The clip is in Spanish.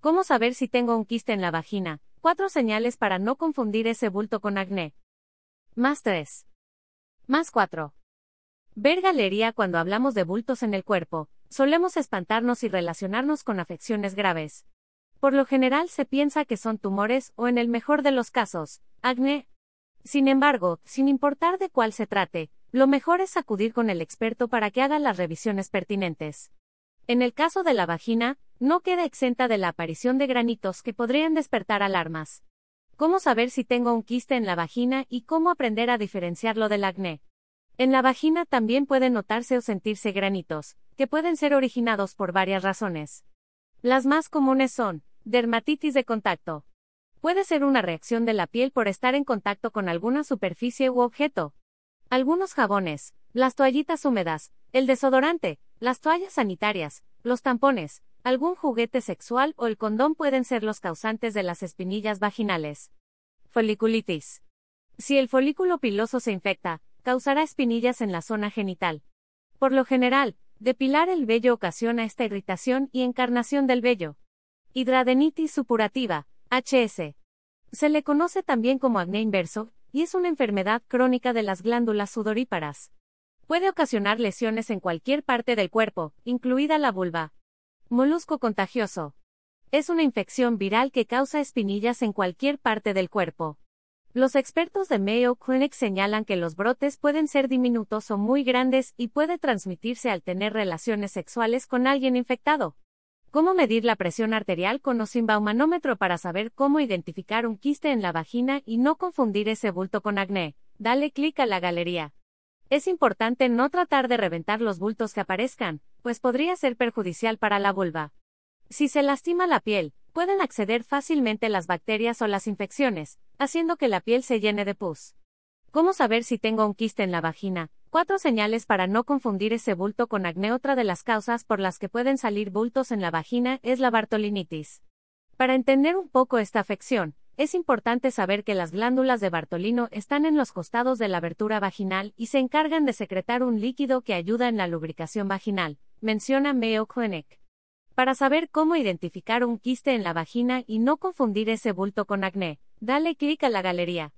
¿Cómo saber si tengo un quiste en la vagina? Cuatro señales para no confundir ese bulto con acné. Más 3. Más 4. Ver galería cuando hablamos de bultos en el cuerpo, solemos espantarnos y relacionarnos con afecciones graves. Por lo general se piensa que son tumores o en el mejor de los casos, acné. Sin embargo, sin importar de cuál se trate, lo mejor es acudir con el experto para que haga las revisiones pertinentes. En el caso de la vagina, no queda exenta de la aparición de granitos que podrían despertar alarmas. ¿Cómo saber si tengo un quiste en la vagina y cómo aprender a diferenciarlo del acné? En la vagina también pueden notarse o sentirse granitos, que pueden ser originados por varias razones. Las más comunes son, dermatitis de contacto. Puede ser una reacción de la piel por estar en contacto con alguna superficie u objeto. Algunos jabones, las toallitas húmedas, el desodorante, las toallas sanitarias, los tampones, algún juguete sexual o el condón pueden ser los causantes de las espinillas vaginales. Foliculitis. Si el folículo piloso se infecta, causará espinillas en la zona genital. Por lo general, depilar el vello ocasiona esta irritación y encarnación del vello. Hidradenitis supurativa, HS. Se le conoce también como acné inverso, y es una enfermedad crónica de las glándulas sudoríparas. Puede ocasionar lesiones en cualquier parte del cuerpo, incluida la vulva. Molusco contagioso. Es una infección viral que causa espinillas en cualquier parte del cuerpo. Los expertos de Mayo Clinic señalan que los brotes pueden ser diminutos o muy grandes y puede transmitirse al tener relaciones sexuales con alguien infectado. ¿Cómo medir la presión arterial con o sin baumanómetro para saber cómo identificar un quiste en la vagina y no confundir ese bulto con acné? Dale clic a la galería. Es importante no tratar de reventar los bultos que aparezcan, pues podría ser perjudicial para la vulva. Si se lastima la piel, pueden acceder fácilmente las bacterias o las infecciones, haciendo que la piel se llene de pus. ¿Cómo saber si tengo un quiste en la vagina? Cuatro señales para no confundir ese bulto con acné. Otra de las causas por las que pueden salir bultos en la vagina es la bartolinitis. Para entender un poco esta afección, es importante saber que las glándulas de Bartolino están en los costados de la abertura vaginal y se encargan de secretar un líquido que ayuda en la lubricación vaginal, menciona Mayo Clinic. Para saber cómo identificar un quiste en la vagina y no confundir ese bulto con acné, dale clic a la galería.